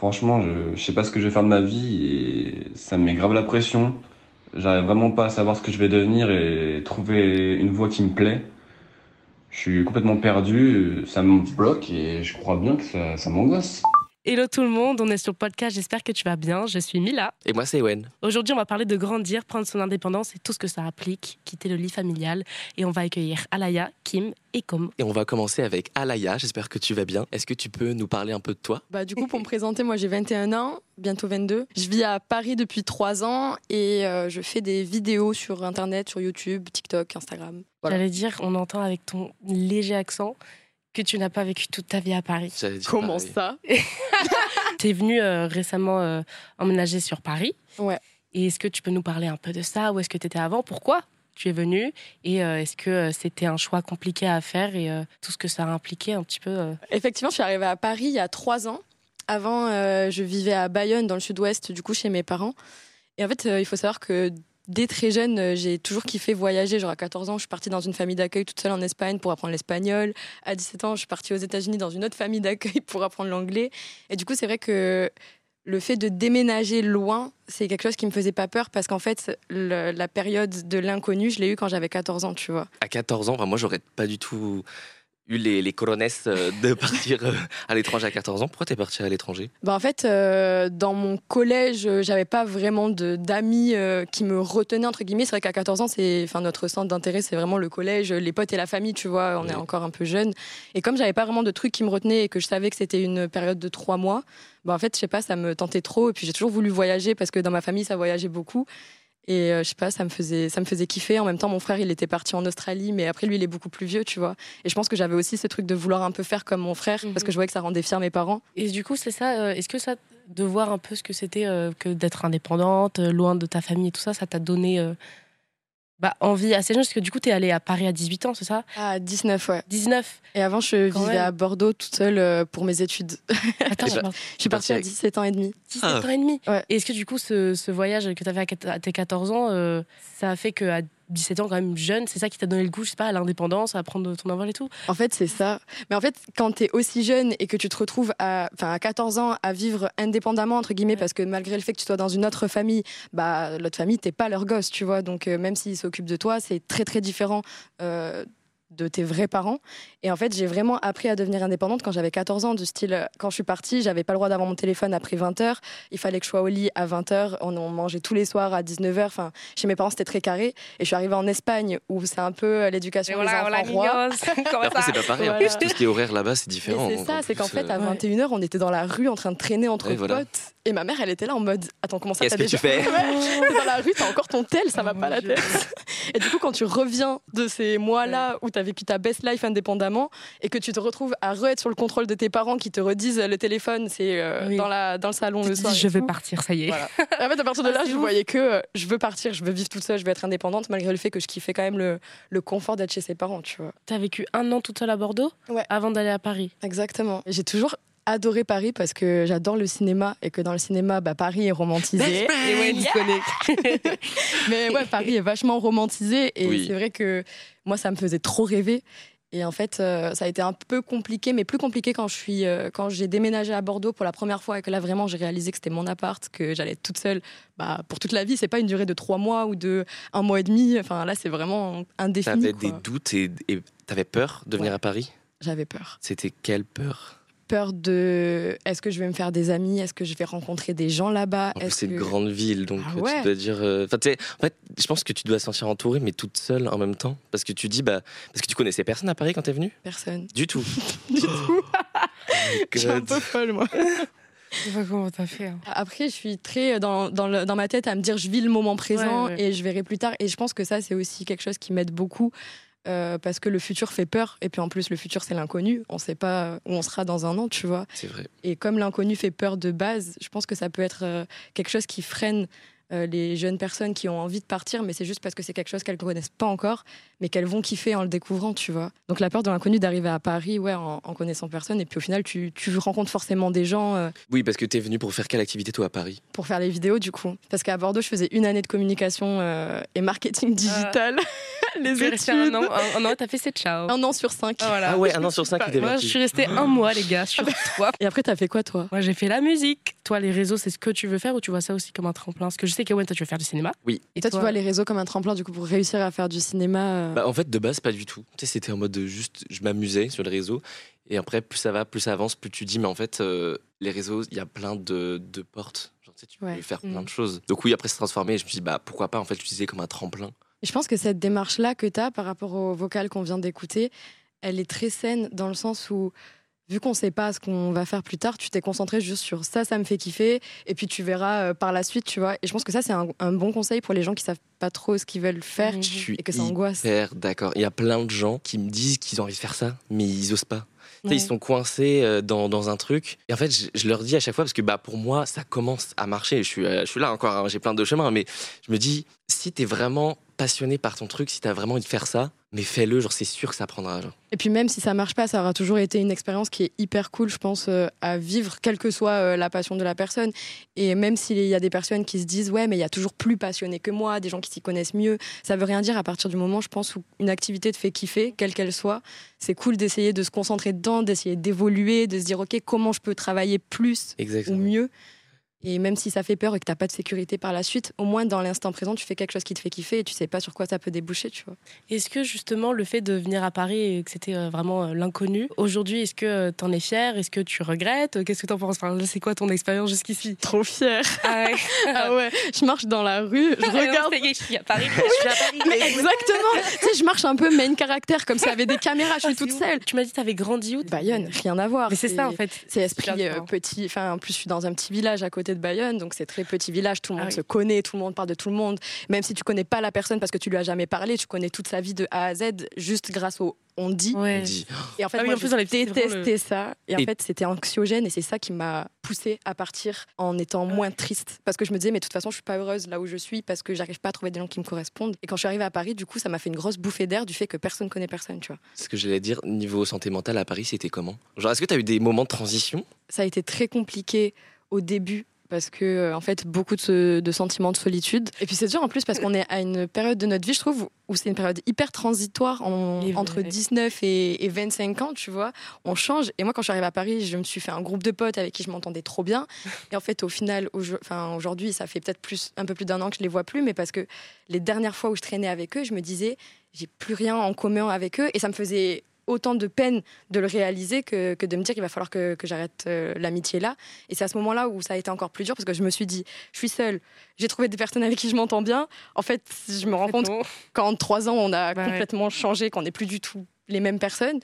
Franchement, je, sais pas ce que je vais faire de ma vie et ça me met grave la pression. J'arrive vraiment pas à savoir ce que je vais devenir et trouver une voie qui me plaît. Je suis complètement perdu, ça me bloque et je crois bien que ça, ça m'angoisse. Hello tout le monde, on est sur le podcast, j'espère que tu vas bien. Je suis Mila. Et moi, c'est Ewen. Aujourd'hui, on va parler de grandir, prendre son indépendance et tout ce que ça implique, quitter le lit familial. Et on va accueillir Alaya, Kim et Com. Et on va commencer avec Alaya, j'espère que tu vas bien. Est-ce que tu peux nous parler un peu de toi? Bah, du coup, pour me présenter, moi j'ai 21 ans, bientôt 22. Je vis à Paris depuis 3 ans et euh, je fais des vidéos sur Internet, sur YouTube, TikTok, Instagram. Voilà. J'allais dire, on entend avec ton léger accent que tu n'as pas vécu toute ta vie à Paris. Comment ça Tu es venu euh, récemment euh, emménager sur Paris. Ouais. Et est-ce que tu peux nous parler un peu de ça? Où est-ce que tu étais avant? Pourquoi tu es venu Et euh, est-ce que euh, c'était un choix compliqué à faire? Et euh, tout ce que ça a impliqué un petit peu euh, Effectivement, je suis arrivée à Paris il y a 3 ans. Avant, euh, je vivais à Bayonne, dans le sud-ouest, du coup, chez mes parents. Et en fait, euh, il faut savoir que dès très jeune, euh, j'ai toujours kiffé voyager. Genre à 14 ans, je suis partie dans une famille d'accueil toute seule en Espagne pour apprendre l'espagnol. À 17 ans, je suis partie aux États-Unis dans une autre famille d'accueil pour apprendre l'anglais. Et du coup, c'est vrai que le fait de déménager loin, c'est quelque chose qui me faisait pas peur parce qu'en fait, la période de l'inconnu, je l'ai eu quand j'avais 14 ans, tu vois. À 14 ans, moi, j'aurais pas du tout eu les, les coronesses euh, de partir euh, à l'étranger à 14 ans. Pourquoi t'es parti à l'étranger? Bah en fait, euh, dans mon collège, j'avais pas vraiment d'amis euh, qui me retenaient entre guillemets. C'est vrai qu'à 14 ans, c'est, enfin, notre centre d'intérêt, c'est vraiment le collège, les potes et la famille, tu vois. On est encore un peu jeune. Et comme j'avais pas vraiment de trucs qui me retenaient et que je savais que c'était une période de trois mois, bah en fait, je sais pas, ça me tentait trop. Et puis j'ai toujours voulu voyager parce que dans ma famille, ça voyageait beaucoup. Et euh, je sais pas, ça me faisait, ça me faisait kiffer. En même temps, mon frère, il était parti en Australie, mais après lui, il est beaucoup plus vieux, tu vois. Et je pense que j'avais aussi ce truc de vouloir un peu faire comme mon frère, parce Mhm. que je voyais que ça rendait fier mes parents. Et du coup, c'est ça. euh, Est-ce que ça, de voir un peu ce que c'était euh, que d'être indépendante, loin de ta famille et tout ça, ça t'a donné bah, envie assez jeune Parce que du coup, t'es allée à Paris à 18 ans, c'est ça? À 19, ouais. 19 Et avant, je Quand vivais même. à Bordeaux toute seule euh, pour mes études. Attends, je bah- Je suis partie à avec- 17 ans et demi. 17 Ah. ans et demi? Ouais. Et est-ce que du coup, ce, ce voyage que tu avais à à tes 14 ans, euh, ça a fait qu'à 17 ans, quand même jeune, c'est ça qui t'a donné le goût, je sais pas, à l'indépendance, à prendre ton envol et tout? En fait, c'est ça. Mais en fait, quand tu es aussi jeune et que tu te retrouves à, enfin, à 14 ans à vivre indépendamment, entre guillemets, parce que malgré le fait que tu sois dans une autre famille, bah, l'autre famille, t'es pas leur gosse, tu vois. Donc, euh, même s'ils s'occupent de toi, c'est très, très différent. euh, de tes vrais parents. Et en fait, j'ai vraiment appris à devenir indépendante quand j'avais 14 ans, du style, euh, quand je suis partie, j'avais pas le droit d'avoir mon téléphone après 20h, il fallait que je sois au lit à 20h, on, on mangeait tous les soirs à 19h, enfin, chez mes parents, c'était très carré. Et je suis arrivée en Espagne, où c'est un peu euh, l'éducation des enfants rois. Après, c'est pas pareil. En Voilà. plus, tout ce qui est horaire là-bas, c'est différent. c'est ça, c'est qu'en fait, à euh, Ouais. 21h, on était dans la rue en train de traîner entre Ouais, voilà. Et ma mère, elle était là en mode Attends, comment ça Qu'est-ce que tu fais T'es dans la rue, t'as encore ton tel, ça va Oh pas mon la Dieu. tête. Et du coup, quand tu reviens de ces mois-là où t'as vécu ta best life indépendamment et que tu te retrouves à re-être sur le contrôle de tes parents qui te redisent le téléphone, c'est euh, Oui. dans, la, dans le salon Tu le te soir. dis, je vais tout. partir, ça y est. Voilà. En fait, à partir de Ah, là, je ouf. voyais que euh, je veux partir, je veux vivre toute seule, je veux être indépendante, malgré le fait que je kiffais quand même le, le confort d'être chez ses parents, tu vois. T'as vécu un an toute seule à Bordeaux Ouais. avant d'aller à Paris. Exactement. J'ai toujours adoré Paris parce que j'adore le cinéma et que dans le cinéma, bah, Paris est romantisé. Et ouais, tu connais. Mais ouais, Paris est vachement romantisé et Oui. c'est vrai que moi, ça me faisait trop rêver. Et en fait, euh, ça a été un peu compliqué, mais plus compliqué quand je suis, euh, quand j'ai déménagé à Bordeaux pour la première fois et que là vraiment j'ai réalisé que c'était mon appart, que j'allais être toute seule, bah, pour toute la vie. C'est pas une durée de trois mois ou de un mois et demi. Enfin là, c'est vraiment indéfini. T'avais des doutes et et t'avais peur de venir Ouais. à Paris? J'avais peur. C'était quelle peur? Peur de est-ce que je vais me faire des amis? Est-ce que je vais rencontrer des gens là-bas? C'est une que- grande ville, donc Ah euh, ouais. tu dois dire. euh, enfin, en fait, je pense que tu dois sentir entourée, mais toute seule en même temps. Parce que tu dis, bah. Parce que tu connaissais personne à Paris quand t'es venue? Personne. Du tout. Du tout. Je suis un peu folle, moi. Je sais pas comment t'as fait. hein. Après, je suis très dans, dans, le- dans ma tête à me dire je vis le moment présent Ouais, ouais. et je verrai plus tard. Et je pense que ça, c'est aussi quelque chose qui m'aide beaucoup. Euh, parce que le futur fait peur. Et puis en plus, le futur, c'est l'inconnu. On sait pas où on sera dans un an, tu vois. C'est vrai. Et comme l'inconnu fait peur de base, je pense que ça peut être euh, quelque chose qui freine euh, les jeunes personnes qui ont envie de partir, mais c'est juste parce que c'est quelque chose qu'elles ne connaissent pas encore, mais qu'elles vont kiffer en le découvrant, tu vois. Donc la peur de l'inconnu d'arriver à Paris, ouais, en, en connaissant personne, et puis au final, tu, tu rencontres forcément des gens euh, Oui, parce que t'es venu pour faire quelle activité toi à Paris? pour faire les vidéos, du coup. Parce qu'à Bordeaux, je faisais une année de communication euh, et marketing digital. les Tu es resté études. un an, un, un an, t'as fait c'est ciao. Un an sur cinq. Ah, voilà. Ah ouais, un an sur cinq, il était Moi, je suis restée un mois, les gars, sur toi. Et après, t'as fait quoi, toi? Moi, j'ai fait la musique. Toi, les réseaux, c'est ce que tu veux faire ou tu vois ça aussi comme un tremplin? Parce que je sais que, ouais, toi, tu veux faire du cinéma? Oui. Et toi, tu vois les réseaux comme un tremplin, du coup, pour réussir à faire du cinéma. euh, Bah, en fait, de base, pas du tout. Tu sais, c'était en mode de juste, je m'amusais sur les réseaux. Et après, plus ça va, plus ça avance, plus tu dis, mais en fait, euh, les réseaux, il y a plein de, de portes. Genre, tu sais, tu Ouais. peux faire Mm. plein de choses. Donc oui, après, c'est transformé. Et je me suis dit, bah, pourquoi pas, en fait, l'utiliser comme un tremplin. Et Je pense que cette démarche-là que tu as par rapport au vocal qu'on vient d'écouter, elle est très saine dans le sens où, vu qu'on ne sait pas ce qu'on va faire plus tard, tu t'es concentré juste sur ça, ça me fait kiffer, et puis tu verras euh, par la suite, tu vois. Et je pense que ça, c'est un, un bon conseil pour les gens qui savent pas trop ce qu'ils veulent faire. Mhm. Et que ça angoisse. d'accord. Il y a plein de gens qui me disent qu'ils ont envie de faire ça, mais ils osent pas. Ouais. Ils sont coincés euh, dans, dans un truc. Et en fait, je, je leur dis à chaque fois, parce que bah, pour moi, ça commence à marcher. Je suis, euh, je suis là encore, hein, j'ai plein de chemins, mais je me dis, si tu es vraiment passionné par ton truc, si tu as vraiment envie de faire ça, mais fais-le, genre c'est sûr que ça prendra. genre. Et puis même si ça marche pas, ça aura toujours été une expérience qui est hyper cool, je pense, euh, à vivre, quelle que soit euh, la passion de la personne. Et même s'il y a des personnes qui se disent, ouais, mais il y a toujours plus passionné que moi, des gens qui s'y connaissent mieux, ça veut rien dire à partir du moment, je pense, où une activité te fait kiffer, quelle qu'elle soit. C'est cool d'essayer de se concentrer dedans, d'essayer d'évoluer, de se dire, ok, comment je peux travailler plus ou Exactement. mieux. Et même si ça fait peur et que t'as pas de sécurité par la suite, au moins dans l'instant présent, tu fais quelque chose qui te fait kiffer et tu sais pas sur quoi ça peut déboucher, tu vois. Est-ce que justement le fait de venir à Paris et que c'était euh, vraiment euh, l'inconnu, aujourd'hui est-ce que tu en es fier Est-ce que tu regrettes? Qu'est-ce que tu en penses? Enfin, là, C'est quoi ton expérience jusqu'ici? Trop fière. Ah ouais. Ah ouais, je marche dans la rue, je regarde. Je suis à Paris. Je suis à Paris. Mais exactement. tu sais, je marche un peu main caractère comme ça, avec des caméras, je suis toute C'est seule. Tu m'as dit que t'avais grandi où? Bayonne, rien à voir. Mais c'est ça en fait. C'est esprit euh, petit. Enfin, en plus, je suis dans un petit village à côté de Bayonne, donc c'est très petit village. Tout le Ah monde oui. se connaît, tout le monde parle de tout le monde. Même si tu connais pas la personne parce que tu lui as jamais parlé, tu connais toute sa vie de A à Z juste grâce au on dit. On Ouais. dit, Et en fait, Ah oui, moi, en plus, je détestais ça. Et en Et- fait, c'était anxiogène et c'est ça qui m'a poussée à partir en étant moins triste. Parce que je me disais, mais de toute façon, je suis pas heureuse là où je suis parce que j'arrive pas à trouver des gens qui me correspondent. Et quand je suis arrivée à Paris, du coup, ça m'a fait une grosse bouffée d'air du fait que personne connaît personne, tu vois. ce que j'allais dire, niveau santé mentale à Paris, c'était comment? Genre, est-ce que tu as eu des moments de transition? Ça a été très compliqué au début parce que euh, en fait beaucoup de, sentiments de solitude. Et puis c'est dur en plus parce qu'on est à une période de notre vie je trouve où c'est une période hyper transitoire en- entre vrai. 19 et, et 25 ans tu vois. On change. Et moi quand je suis arrivée à Paris je me suis fait un groupe de potes avec qui je m'entendais trop bien. Et en fait au final enfin, aujourd'hui ça fait peut-être plus un peu plus d'un an que je les vois plus mais parce que les dernières fois où je traînais avec eux je me disais j'ai plus rien en commun avec eux. Et ça me faisait autant de peine de le réaliser que, que de me dire qu'il va falloir que, que j'arrête euh, l'amitié là. Et c'est à ce moment-là où ça a été encore plus dur parce que je me suis dit, je suis seule, j'ai trouvé des personnes avec qui je m'entends bien. En fait, je me rends compte qu'en trois ans, on a Bah ouais. complètement changé, qu'on n'est plus du tout les mêmes personnes.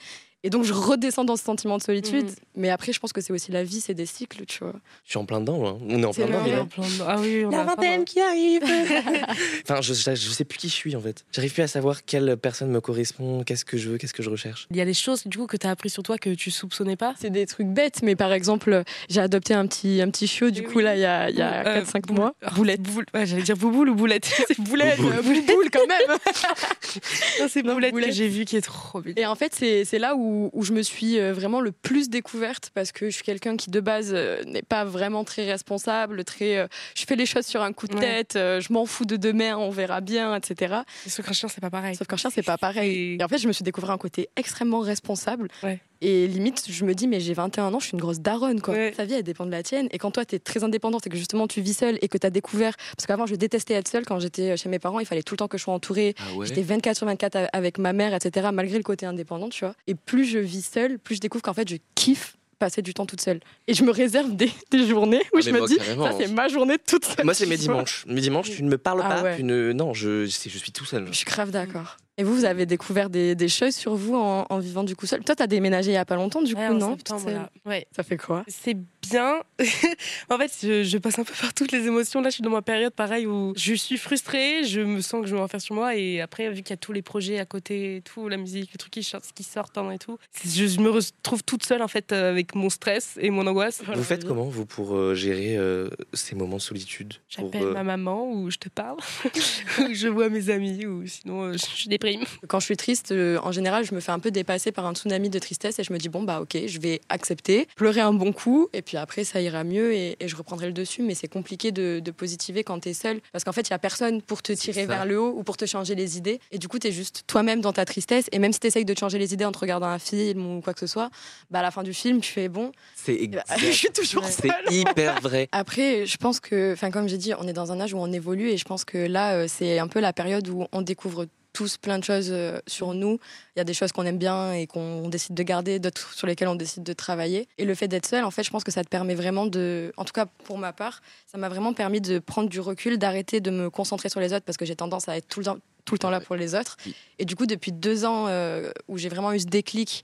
Et donc, je redescends dans ce sentiment de solitude. Mhm. Mais après, je pense que c'est aussi la vie, c'est des cycles, tu vois. Je suis en plein dedans, là. On est en plein dedans. En plein dedans. Ah oui, on La a vingtaine qui arrive Enfin, je, je, je sais plus qui je suis, en fait. J'arrive plus à savoir quelle personne me correspond, qu'est-ce que je veux, qu'est-ce que je recherche. Il y a des choses du coup que tu as appris sur toi que tu soupçonnais pas? C'est des trucs bêtes, mais par exemple, j'ai adopté un petit, un petit chiot, du coup, oui. là, il y a, y a Euh, 4-5 boule- mois. Ah, Boulette. Boule- ouais, J'allais dire bouboule ou boulette. c'est boulette. Bouboule. Euh, Bouboule, quand même Non, c'est boulette, boulette. que j'ai vu qui est trop belle. Et en fait, c'est c'est là où, où je me suis euh, vraiment le plus découverte parce que je suis quelqu'un qui, de base, euh, n'est pas vraiment très responsable, très. euh, je fais les choses sur un coup de tête, je m'en fous de demain, on verra bien, etc. Sauf qu'un chien, c'est pas pareil. Sauf qu'un chien, c'est pas pareil. Et en fait, je me suis découvert un côté extrêmement responsable. Ouais. Et limite, je me dis, mais j'ai 21 ans, je suis une grosse daronne, quoi. Ouais. Ta vie, elle dépend de la tienne. Et quand toi, t'es très indépendante et que justement, tu vis seule et que t'as découvert. Parce qu'avant, je détestais être seule. Quand j'étais chez mes parents, il fallait tout le temps que je sois entourée. Ah ouais J'étais 24 sur 24 a- avec ma mère, etc., malgré le côté indépendant, tu vois. Et plus je vis seule, plus je découvre qu'en fait, je kiffe passer du temps toute seule. Et je me réserve des, des journées où Ah, je me moi, dis, ça, c'est ma journée toute seule. Moi, c'est mes dimanches. Mes dimanches, tu ne me parles Ah pas. ouais. Tu ne... Non, je, je suis tout seul. Je suis grave d'accord. Et vous, vous avez découvert des, des choses sur vous en, en vivant du coup seul Toi, t'as déménagé il y a pas longtemps, du Ouais, coup, non septembre. Ouais. Ça fait quoi C'est bien. en fait, je, je passe un peu par toutes les émotions. Là, je suis dans ma période pareil où je suis frustrée, je me sens que je vais en faire sur moi. Et après, vu qu'il y a tous les projets à côté, tout, la musique, les trucs qui sortent, qui sortent et tout, je, je me retrouve toute seule en fait euh, avec mon stress et mon angoisse. Vous faites comment, vous, pour euh, gérer euh, ces moments de solitude J'appelle euh, ma maman ou je te parle, ou je vois mes amis ou sinon euh, je, je déprime. Quand je suis triste, euh, en général, je me fais un peu dépasser par un tsunami de tristesse et je me dis, bon, bah ok, je vais accepter, pleurer un bon coup, et puis après, ça ira mieux et, et je reprendrai le dessus. Mais c'est compliqué de, de positiver quand t'es seul, parce qu'en fait, il y a personne pour te tirer vers le haut ou pour te changer les idées. Et du coup, t'es juste toi-même dans ta tristesse. Et même si t'essayes de te changer les idées en te regardant un film ou quoi que ce soit, bah à la fin du film, tu fais, bon, C'est bah, exact. je suis toujours Ouais. C'est hyper vrai. Après, je pense que, enfin, comme j'ai dit, on est dans un âge où on évolue et je pense que là, euh, c'est un peu la période où on découvre tous plein de choses euh, sur nous. Il y a des choses qu'on aime bien et qu'on décide de garder, d'autres sur lesquelles on décide de travailler. Et le fait d'être seul, en fait, je pense que ça te permet vraiment de, en tout cas pour ma part, ça m'a vraiment permis de prendre du recul, d'arrêter de me concentrer sur les autres parce que j'ai tendance à être tout le temps, tout le temps là pour les autres. Et du coup, depuis deux ans euh, où j'ai vraiment eu ce déclic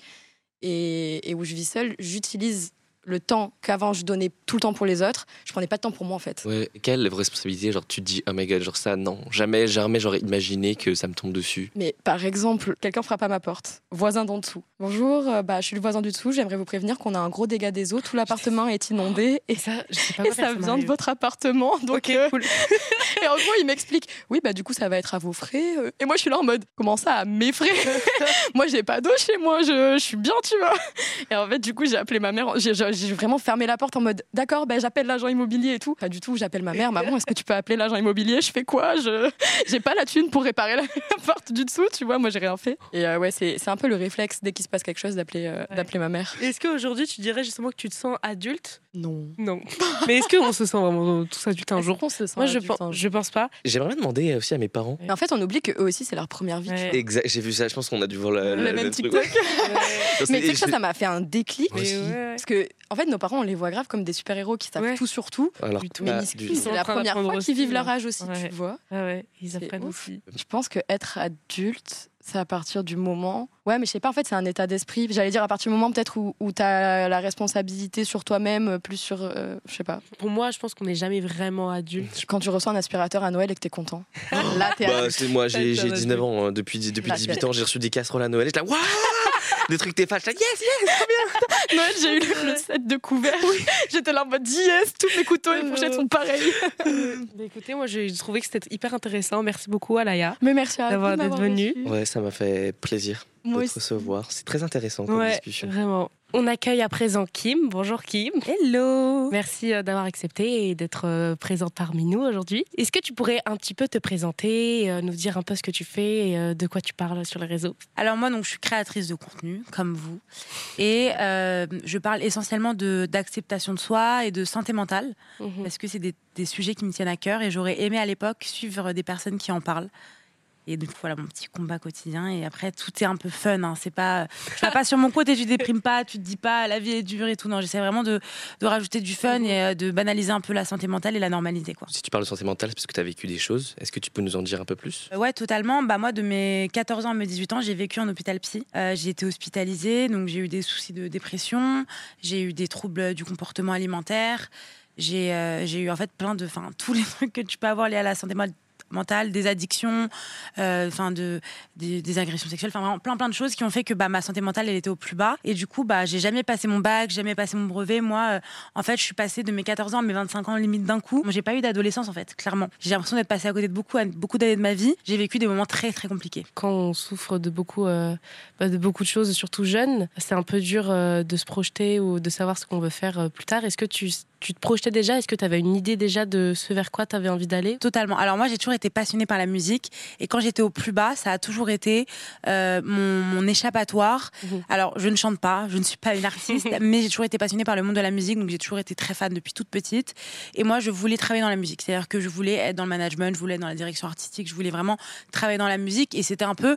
et, et où je vis seule, j'utilise le temps qu'avant je donnais tout le temps pour les autres, je prenais pas de temps pour moi en fait. Ouais, quelle responsabilité Genre, tu te dis, oh my god, genre ça, non, jamais, jamais j'aurais imaginé que ça me tombe dessus. Mais par exemple, quelqu'un frappe à ma porte, voisin d'en dessous. Bonjour, euh, bah, je suis le voisin du dessous, j'aimerais vous prévenir qu'on a un gros dégât des eaux, tout l'appartement est inondé et, ça, je sais pas et ça vient de votre appartement. Donc, euh, cool. et en gros, il m'explique, oui, bah du coup, ça va être à vos frais. euh. Et moi, je suis là en mode, comment ça, à mes frais? Moi, j'ai pas d'eau chez moi, je, je suis bien, tu vois. Et en fait, du coup, j'ai appelé ma mère, j'ai j'ai- vraiment fermé la porte en mode, d'accord, ben j'appelle l'agent immobilier et tout. Pas du tout, j'appelle ma mère, maman, est-ce que tu peux appeler l'agent immobilier? Je fais quoi? Je J'ai pas la thune pour réparer la porte du dessous, tu vois, moi, j'ai rien fait. Et euh, ouais, c'est c'est un peu le réflexe, dès qu'il se passe quelque chose, d'appeler euh, Ouais. d'appeler ma mère. Est-ce qu'aujourd'hui tu dirais justement que tu te sens adulte? Non. Non. Mais est-ce qu'on se sent vraiment tous adultes un jour? on se sent Moi je, pense, je pense pas. J'aimerais demander aussi à mes parents. Mais en fait, on oublie que eux aussi, c'est leur première vie. Ouais. Exact, j'ai vu ça, je pense qu'on a dû voir le, Le le même. TikTok. Mais tu sais que ça, ça m'a fait un déclic. Parce que, en fait, nos parents, on les voit grave comme des super-héros qui savent Ouais. tout sur tout. Alors. Mais sont en la première fois qu'ils vivent leur âge aussi, Ouais. tu vois. Ah ouais, ils apprennent aussi. Je pense que être adulte, c'est à partir du moment. Ouais, mais je sais pas, en fait, c'est un état d'esprit. J'allais dire à partir du moment peut-être où, où tu as la responsabilité sur toi-même, euh, plus sur. euh, je sais pas. Pour moi, je pense qu'on n'est jamais vraiment adulte. Quand tu reçois un aspirateur à Noël et que t'es content. Là, t'es Bah, moi, j'ai Ça, j'ai ça 19 ans, hein, depuis, depuis Bah, 18 ans, j'ai reçu des casseroles à Noël. J'étais là, waouh Des trucs t'es fâches, là, yes, yes Noël, j'ai eu le, le set de couverts. J'étais là en mode yes, tous mes couteaux et fourchettes sont pareils. Bah, écoutez, moi j'ai trouvé que c'était hyper intéressant. Merci beaucoup, Alaya. Mais merci à vous D'avoir- d'être m'avoir venu. reçu. Ouais, ça m'a fait plaisir Moi de te recevoir. C'est très intéressant comme Ouais, discussion. vraiment. On accueille à présent Kim. Bonjour Kim. Hello Merci euh, d'avoir accepté et d'être euh, présente parmi nous aujourd'hui. Est-ce que tu pourrais un petit peu te présenter, euh, nous dire un peu ce que tu fais et de quoi tu parles sur les réseaux? Alors moi, donc, je suis créatrice de contenu, comme vous. Et euh, je parle essentiellement de- d'acceptation de, soi et de santé mentale, parce que c'est des, des sujets qui me tiennent à cœur. Et j'aurais aimé à l'époque suivre des personnes qui en parlent. Et donc voilà mon petit combat quotidien. Et après, tout est un peu fun. Hein. C'est pas, tu vas pas sur mon côté, tu déprimes pas, tu te dis pas la vie est dure et tout. Non, j'essaie vraiment de, de rajouter du fun et euh, de banaliser un peu la santé mentale et la normalité. Quoi. Si tu parles de santé mentale, c'est parce que tu as vécu des choses. Est-ce que tu peux nous en dire un peu plus? Euh, Ouais, totalement. Bah, moi, de mes 14 ans à mes 18 ans, j'ai vécu en hôpital psy. Euh, j'ai été hospitalisée, donc j'ai eu des soucis de dépression, j'ai eu des troubles du comportement alimentaire, j'ai euh, eu en fait plein de. Enfin, tous les trucs que tu peux avoir liés à la santé mo- mentale, des addictions, euh, enfin de des, des agressions sexuelles, enfin vraiment plein plein de choses qui ont fait que bah ma santé mentale elle était au plus bas et du coup bah j'ai jamais passé mon bac, jamais passé mon brevet. Moi euh, en fait, je suis passée de mes 14 ans à mes 25 ans limite d'un coup. J'ai pas eu d'adolescence en fait, clairement. J'ai l'impression d'être passée à côté de beaucoup beaucoup d'années de ma vie. J'ai vécu des moments très très compliqués. Quand on souffre de beaucoup, euh, bah, de beaucoup de choses, surtout jeune, c'est un peu dur euh, de se projeter ou de savoir ce qu'on veut faire euh, plus tard. Est-ce que tu, tu te projetais déjà? Est-ce que tu avais une idée déjà de ce vers quoi tu avais envie d'aller? Totalement. Alors moi, j'ai toujours été passionnée par la musique et quand j'étais au plus bas, ça a toujours été euh, mon, mon échappatoire. Mhm. Alors je ne chante pas, je ne suis pas une artiste, mais j'ai toujours été passionnée par le monde de la musique, donc j'ai toujours été très fan depuis toute petite. Et moi, je voulais travailler dans la musique, c'est-à-dire que je voulais être dans le management, je voulais être dans la direction artistique, je voulais vraiment travailler dans la musique et c'était un peu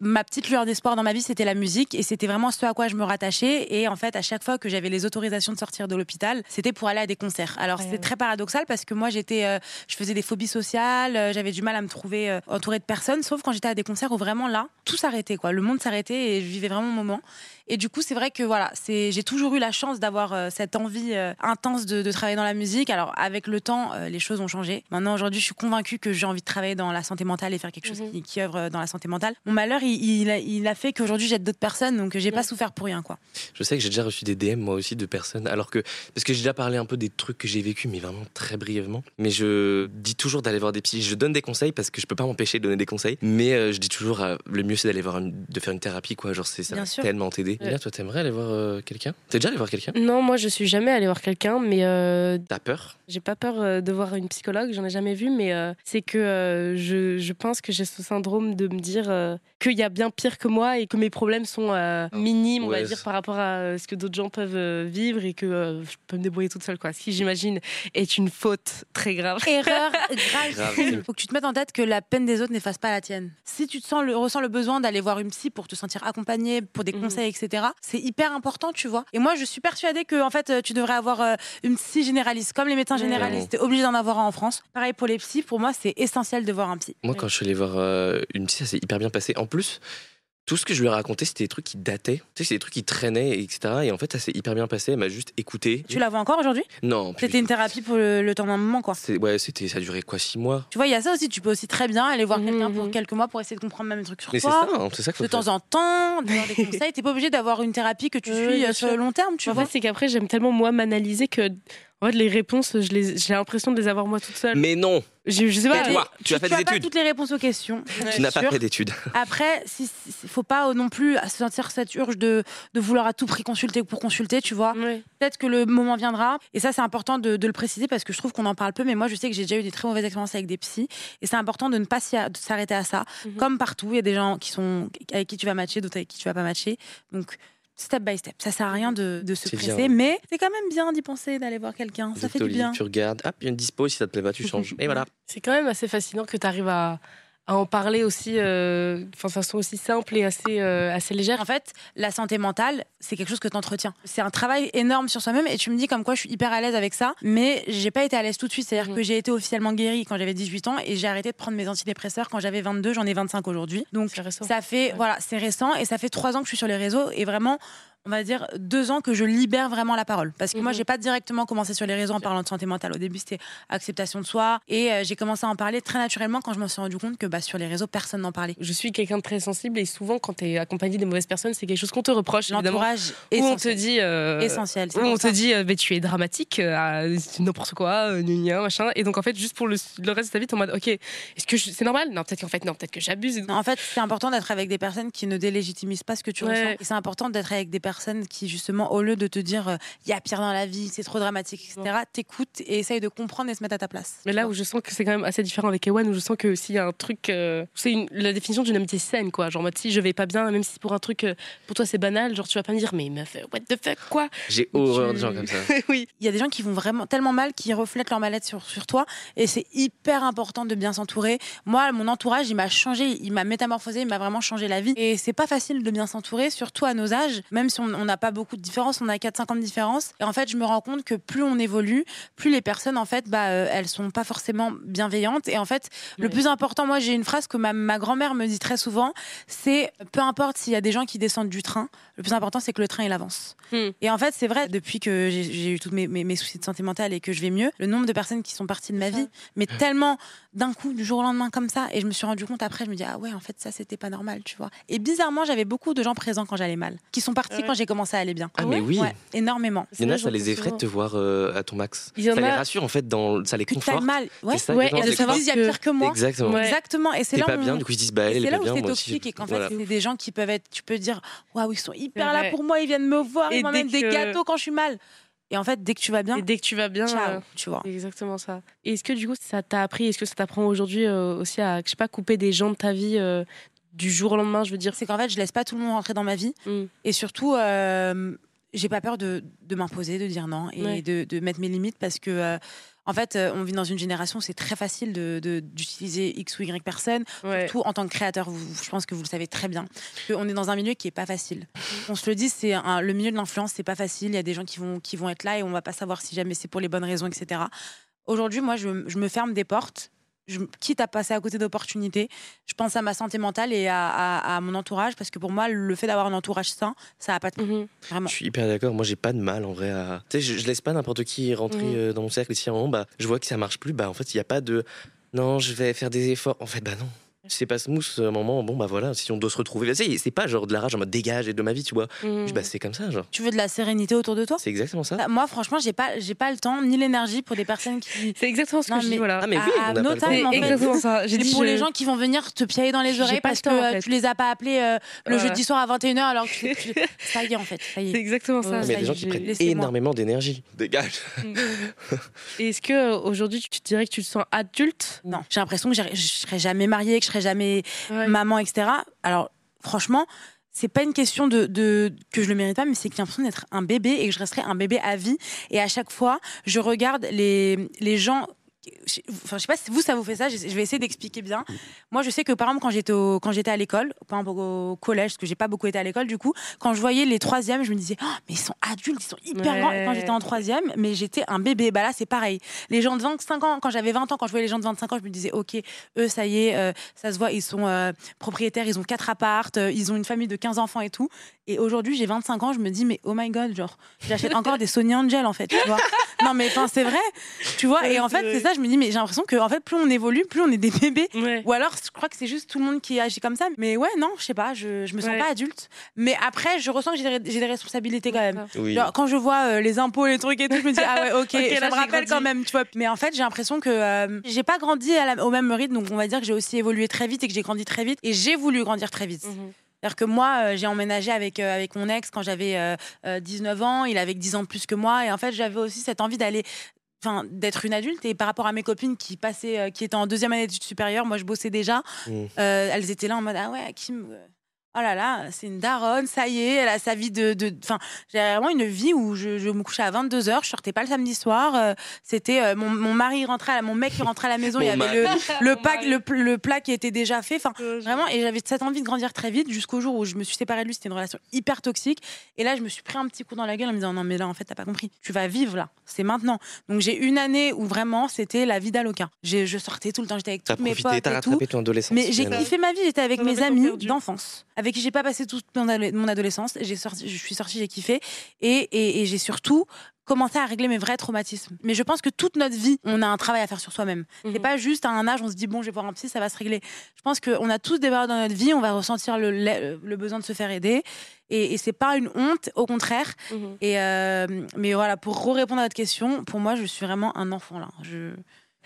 ma petite lueur d'espoir dans ma vie, c'était la musique et c'était vraiment ce à quoi je me rattachais. Et en fait, à chaque fois que j'avais les autorisations de sortir de l'hôpital, c'était pour aller à des concerts. Alors, Ouais, c'est ouais. très paradoxal parce que moi, j'étais, euh, je faisais des phobies sociales, euh, j'avais du mal à me trouver euh, entourée de personnes, sauf quand j'étais à des concerts où vraiment là, tout s'arrêtait, quoi. Le monde s'arrêtait et je vivais vraiment mon moment. Et du coup, c'est vrai que voilà, c'est, j'ai toujours eu la chance d'avoir euh, cette envie intense de, de travailler dans la musique. Alors, avec le temps, les choses ont changé. Maintenant, aujourd'hui, je suis convaincue que j'ai envie de travailler dans la santé mentale et faire quelque chose Mhm. qui, qui œuvre dans la santé mentale. Mon malheur, il, il a, il a fait qu'aujourd'hui, j'aide d'autres personnes, donc j'ai pas Ouais. souffert pour rien, quoi. Je sais que j'ai déjà reçu des DM moi aussi de personnes, alors que parce que j'ai déjà parlé un peu des trucs que j'ai vécu, mais vraiment très brièvement. Mais je dis toujours d'aller voir des psys. Je donne des conseils parce que je peux pas m'empêcher de donner des conseils, mais euh, je dis toujours euh, le mieux c'est d'aller voir une- de faire une thérapie quoi. Genre c'est ça Bien va sûr. tellement t'aider. Ouais. Là, toi t'aimerais aller voir euh, quelqu'un? T'es déjà allé voir quelqu'un? Non, moi je suis jamais allée voir quelqu'un, mais euh, T'as peur? j'ai pas peur de voir une psychologue, j'en ai jamais vu, mais euh, c'est que euh, je, je pense que j'ai ce syndrome de me dire euh, qu'il y a bien pire que moi et que mes problèmes sont euh, minimes, on va dire, par rapport à euh, ce que d'autres gens peuvent euh, vivre et que euh, je peux me débrouiller toute seule, quoi. Ce qui, j'imagine, est une faute très grave. Erreur Grave. grave. Faut que tu te mettes en tête que la peine des autres n'efface pas la tienne. Si tu te sens le, ressens le besoin d'aller voir une psy pour te sentir accompagné, pour des Mhm. conseils, etc., c'est hyper important, tu vois. Et moi, je suis persuadée que en fait, tu devrais avoir euh, une psy généraliste, comme les médecins généralistes. T'es obligé d'en avoir un en France. Pareil pour les psys. Pour moi, c'est essentiel de voir un psy. Moi, quand je suis allé voir euh, une psy, ça s'est hyper bien passé. En plus, tout ce que je lui ai raconté, c'était des trucs qui dataient. Tu sais, c'est des trucs qui traînaient, etc. Et en fait, ça s'est hyper bien passé. Elle m'a juste écouté. Tu la vois encore aujourd'hui? Non, C'était une thérapie pour le, le temps d'un moment, quoi. C'est- Ouais, c'était, ça a duré quoi, six mois? Tu vois, il y a ça aussi. Tu peux aussi très bien aller voir quelqu'un pour quelques mois pour essayer de comprendre même les trucs sur Mais c'est toi. ça, hein, c'est ça qu'il faut De faire. temps en temps, de des conseils. T'es pas obligé d'avoir une thérapie que tu suis euh, sur le long terme, tu en vois. fait, c'est qu'après, j'aime tellement moi m'analyser que en fait, les réponses, j'ai l'impression de les avoir moi toute seule. Mais non, Je, je sais pas. Toi, tu as fait des pas études. toutes les réponses aux questions. tu n'as pas fait d'études. Après, si, si- si- faut pas non plus se sentir cette urge de, de vouloir à tout prix consulter pour consulter, tu vois. Ouais. Peut-être que le moment viendra. Et ça, c'est important de, de le préciser parce que je trouve qu'on en parle peu. Mais moi, je sais que j'ai déjà eu des très mauvaises expériences avec des psys. Et c'est important de ne pas s'arrêter à ça. Mhm. Comme partout, il y a des gens qui sont avec qui tu vas matcher, d'autres avec qui tu vas pas matcher. Donc, step by step. Ça sert à rien de, de se presser. bien. Mais c'est quand même bien d'y penser, d'aller voir quelqu'un. Ça fait du bien. Tu regardes, hop, il y a une dispo, si ça te plaît pas, tu changes. Et voilà. C'est quand même assez fascinant que tu arrives à, à en parler aussi, euh, de façon aussi simple et assez, euh, assez légère. En fait, la santé mentale, c'est quelque chose que tu entretiens. C'est un travail énorme sur soi-même et tu me dis comme quoi je suis hyper à l'aise avec ça, mais j'ai pas été à l'aise tout de suite. C'est-à-dire Mhm. que j'ai été officiellement guérie quand j'avais 18 ans et j'ai arrêté de prendre mes antidépresseurs quand j'avais 22, j'en ai 25 aujourd'hui. Donc ça fait, Ouais. voilà, c'est récent et ça fait trois ans que je suis sur les réseaux et vraiment. On va dire deux ans que je libère vraiment la parole. Parce que moi, Mhm. j'ai pas directement commencé sur les réseaux en parlant de santé mentale. Au début, c'était acceptation de soi. Et euh, j'ai commencé à en parler très naturellement quand je m'en suis rendu compte que bah, sur les réseaux, personne n'en parlait. Je suis quelqu'un de très sensible et souvent, quand tu es accompagné des mauvaises personnes, c'est quelque chose qu'on te reproche. L'entourage Ou on te essentiel. dit. euh, essentiel. pour on ça. te dit, euh, tu es dramatique, euh, n'importe quoi, gna machin. Et donc, en fait, juste pour le, le reste de ta vie, t'es en mode, ok, est-ce que c'est normal? Non, peut-être qu'en fait, non, peut-être que j'abuse. En fait, c'est important d'être avec des personnes qui ne délégitimisent pas ce que tu Ouais. ressens. Et c'est important d'être avec des personnes qui, justement, au lieu de te dire euh, il y a pire dans la vie, c'est trop dramatique, etc., t'écoutent et essayent de comprendre et se mettre à ta place. Mais là où je sens que c'est quand même assez différent avec Ewan, où je sens que s'il y a un truc. euh, c'est la définition d'une amitié saine, quoi. Genre, en mode, si je vais pas bien, même si pour un truc, euh, pour toi c'est banal, genre tu vas pas me dire, mais meuf, euh, what the fuck, quoi? J'ai Tu- horreur de gens comme ça. Oui. Il y a des gens qui vont vraiment tellement mal, qui reflètent leur mal-être sur, sur toi. Et c'est hyper important de bien s'entourer. Moi, mon entourage, il m'a changé, il m'a métamorphosé, il m'a vraiment changé la vie. Et c'est pas facile de bien s'entourer, surtout à nos âges. Même si on on n'a pas beaucoup de différence, on a 4-5 ans de différence. Et en fait, je me rends compte que plus on évolue, plus les personnes, en fait, bah, euh, elles sont pas forcément bienveillantes. Et en fait, le plus important, moi, j'ai une phrase que ma, ma grand-mère me dit très souvent, c'est peu importe s'il y a des gens qui descendent du train, le plus important, c'est que le train, il avance. Hmm. Et en fait, c'est vrai, depuis que j'ai eu tous mes, mes- mes soucis de santé mentale et que je vais mieux, le nombre de personnes qui sont parties de ma vie, mais tellement d'un coup, du jour au lendemain, comme ça, et je me suis rendu compte après, je me dis, ah ouais, en fait, ça, c'était pas normal, tu vois. Et bizarrement, j'avais beaucoup de gens présents quand j'allais mal, qui sont partis Ouais. quand j'ai commencé à aller bien. Ah, mais oui. Ouais, énormément. Il y en a, C'est ça les effraie de te voir euh, à ton max. Ça les rassure en fait, dans, ça les conforte. mal. Ouais. C'est ça, Ouais, exactement, et de c'est savoir qu'il y a pire que moi. Exactement. Ouais. Exactement. Et c'est là pas où bien, du coup ils se disent bah Et elle, elle c'est est là pas où bien, c'est toxique et qu'en fait, c'est des gens qui peuvent être, tu peux dire, waouh, ils sont hyper C'est là pour moi, ils viennent me voir, ils m'emmènent des gâteaux quand je suis mal. Et en fait, dès que tu vas bien, Et dès que tu vas bien. euh, ciao, tu vois. C'est exactement ça. Et est-ce que du coup ça t'a appris, est-ce que ça t'apprend aujourd'hui euh, aussi à, je sais pas, couper des gens de ta vie euh, du jour au lendemain, je veux dire C'est qu'en fait, je laisse pas tout le monde rentrer dans ma vie. Mm. Et surtout, euh, j'ai pas peur de, de m'imposer, de dire non et Ouais. de, de mettre mes limites parce que, euh, en fait, euh, on vit dans une génération où c'est très facile de- de- d'utiliser X ou Y personne, Ouais. surtout en tant que créateur. Vous- je pense que vous le savez très bien. On est dans un milieu qui est pas facile. On se le dit, c'est le milieu de l'influence, c'est pas facile. Il y a des gens qui vont, qui vont être là et on va pas savoir si jamais c'est pour les bonnes raisons, etc. Aujourd'hui, moi, je, je me ferme des portes. Je, quitte à passer à côté d'opportunités, je pense à ma santé mentale et à, à- à mon entourage parce que pour moi, le fait d'avoir un entourage sain, ça n'a pas de Mhm. vraiment. Je suis hyper d'accord. Moi, j'ai pas de mal en vrai à. Tu sais, je, je laisse pas n'importe qui rentrer Mhm. euh, dans mon cercle. Et si à un moment, bah, je vois que ça marche plus, bah, en fait, il y a pas de. Non, je vais faire des efforts. En fait, bah non. C'est pas smooth à un moment. Bon, bah voilà, si on doit se retrouver. Sais, C'est pas genre de la rage en mode dégage et de ma vie, tu vois. Bah, c'est comme ça, genre. Tu veux de la sérénité autour de toi? C'est exactement ça. Bah, Moi, franchement, j'ai pas, j'ai pas le temps ni l'énergie pour des personnes qui. C'est exactement ce que Non, je dis, mais- voilà. Ah, mais oui, à on no pas le temps. exactement ça. J'ai dit pour je- les gens qui vont venir te piailler dans les oreilles parce le temps, que en euh, fait. tu les as pas appelés euh, le Voilà. jeudi soir à 21h alors que tu- tu- ça y est en fait, ça y C'est est. exactement ça. Mais il y a des gens qui prennent énormément d'énergie. Dégage. Est-ce que euh, aujourd'hui tu te dirais que tu te sens adulte? Non, j'ai l'impression que je serai jamais mariée, que je serai jamais Ouais. maman, etc. Alors franchement, c'est pas une question de, de- que je le mérite pas, mais c'est que j'ai l'impression d'être un bébé et que je resterai un bébé à vie. Et à chaque fois, je regarde les, les gens. Je- Enfin, je sais pas si vous ça vous fait ça. Je je vais essayer d'expliquer bien. Moi, je sais que par exemple quand j'étais au- quand j'étais à l'école, par exemple au collège, parce que j'ai pas beaucoup été à l'école, du coup, quand je voyais les troisièmes, je me disais, Oh, mais ils sont adultes, ils sont hyper Ouais. grands. Et quand j'étais en troisième, mais j'étais un bébé. Bah là, c'est pareil. Les gens de 25 ans, quand j'avais 20 ans, quand je voyais les gens de 25 ans, je me disais, ok, eux, ça y est, euh, ça se voit, ils sont euh, propriétaires, ils ont quatre appartes, euh, ils ont une famille de 15 enfants et tout. Et aujourd'hui, j'ai 25 ans, je me dis, mais oh my god, genre, j'achète encore des Sony Angel, en fait, tu vois. Non, mais enfin, c'est vrai, tu vois. Et en fait, c'est ça, je me dis, mais j'ai l'impression que, en fait, plus on évolue, plus on est des bébés. Ouais. Ou alors, je crois que c'est juste tout le monde qui agit comme ça. Mais ouais, non, je sais pas, je, je me sens Ouais. pas adulte. Mais après, je ressens que j'ai des, j'ai des responsabilités quand même. Oui. Genre, quand je vois euh, les impôts, les trucs et tout, je me dis ah ouais, ok, là, me rappelle quand même, tu vois. Mais en fait, j'ai l'impression que euh, j'ai pas grandi à la- au même rythme, donc on va dire que j'ai aussi évolué très vite et que j'ai grandi très vite et j'ai voulu grandir très vite. Mhm. C'est-à-dire que moi, euh, j'ai emménagé avec, euh, avec mon ex quand j'avais euh, euh, 19 ans, il avait 10 ans de plus que moi, et en fait, j'avais aussi cette envie d'aller. Enfin, d'être une adulte et par rapport à mes copines qui passaient, euh, qui étaient en deuxième année d'études supérieures, moi je bossais déjà. Mm. Euh, elles étaient là en mode ah ouais Kim, euh, oh là là, c'est une daronne, ça y est, elle a sa vie de, enfin, j'avais vraiment une vie où je, je me couchais à 22 h je sortais pas le samedi soir. euh, C'était euh, mon, mon mari rentrait, à la- mon mec qui rentrait à la maison, il y avait le, le pack, plat qui était déjà fait. Enfin, Vraiment, et j'avais cette envie de grandir très vite jusqu'au jour où je me suis séparée de lui. C'était une relation hyper toxique. Et là, je me suis pris un petit coup dans la gueule en me disant Non, mais là, en fait, t'as pas compris. Tu vas vivre là. C'est maintenant. Donc, j'ai une année où vraiment, c'était la vie d'Aloca. J'ai- Je sortais tout le temps, j'étais avec toutes mes profité, potes t'as et tout. rattrapé ton adolescence. Mais j'ai kiffé ma vie. J'étais avec mes amis d'enfance, avec qui j'ai pas passé toute mon ado- mon adolescence. J'ai sorti, je suis sortie, j'ai kiffé. Et, et- et j'ai surtout commencé à régler mes vrais traumatismes. Mais je pense que toute notre vie, on a un travail à faire sur soi-même. C'est Mhm. pas juste à un âge, on se dit bon, je vais voir un psy, ça va se régler. Je pense qu'on a tous des périodes dans notre vie, on va ressentir le, le, le besoin de se faire aider. Et, et c'est pas une honte, au contraire. Mhm. Et euh, mais voilà, pour répondre à votre question, pour moi, je suis vraiment un enfant là. Je...